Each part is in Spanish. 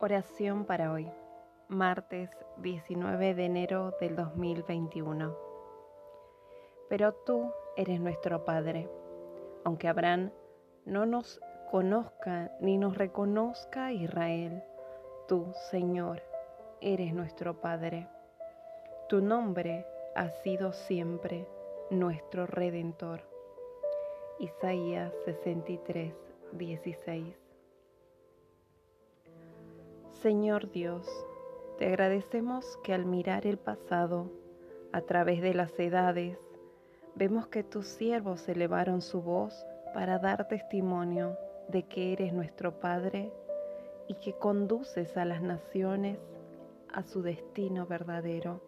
Oración para hoy, martes 19 de enero del 2021. Pero tú eres nuestro Padre, aunque Abraham no nos conozca ni nos reconozca Israel, tú, Señor, eres nuestro Padre. Tu nombre ha sido siempre nuestro Redentor. Isaías 63, 16. Señor Dios, te agradecemos que al mirar el pasado, a través de las edades, vemos que tus siervos elevaron su voz para dar testimonio de que eres nuestro Padre y que conduces a las naciones a su destino verdadero.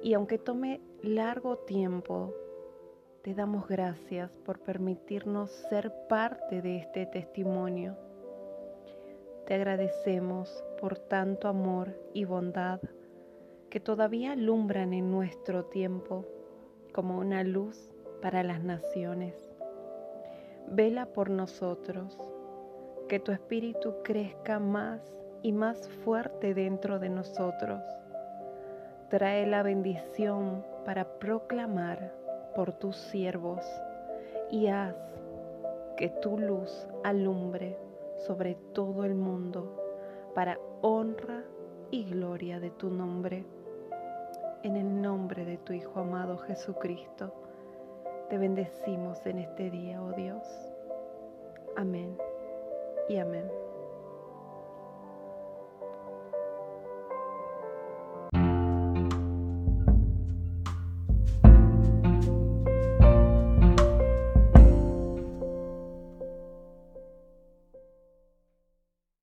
Y aunque tome largo tiempo, te damos gracias por permitirnos ser parte de este testimonio te agradecemos por tanto amor y bondad que todavía alumbran en nuestro tiempo como una luz para las naciones. Vela por nosotros, que tu espíritu crezca más y más fuerte dentro de nosotros. Trae la bendición para proclamar por tus siervos y haz que tu luz alumbre sobre todo el mundo, para honra y gloria de tu nombre. En el nombre de tu Hijo amado Jesucristo, te bendecimos en este día, oh Dios. Amén y amén.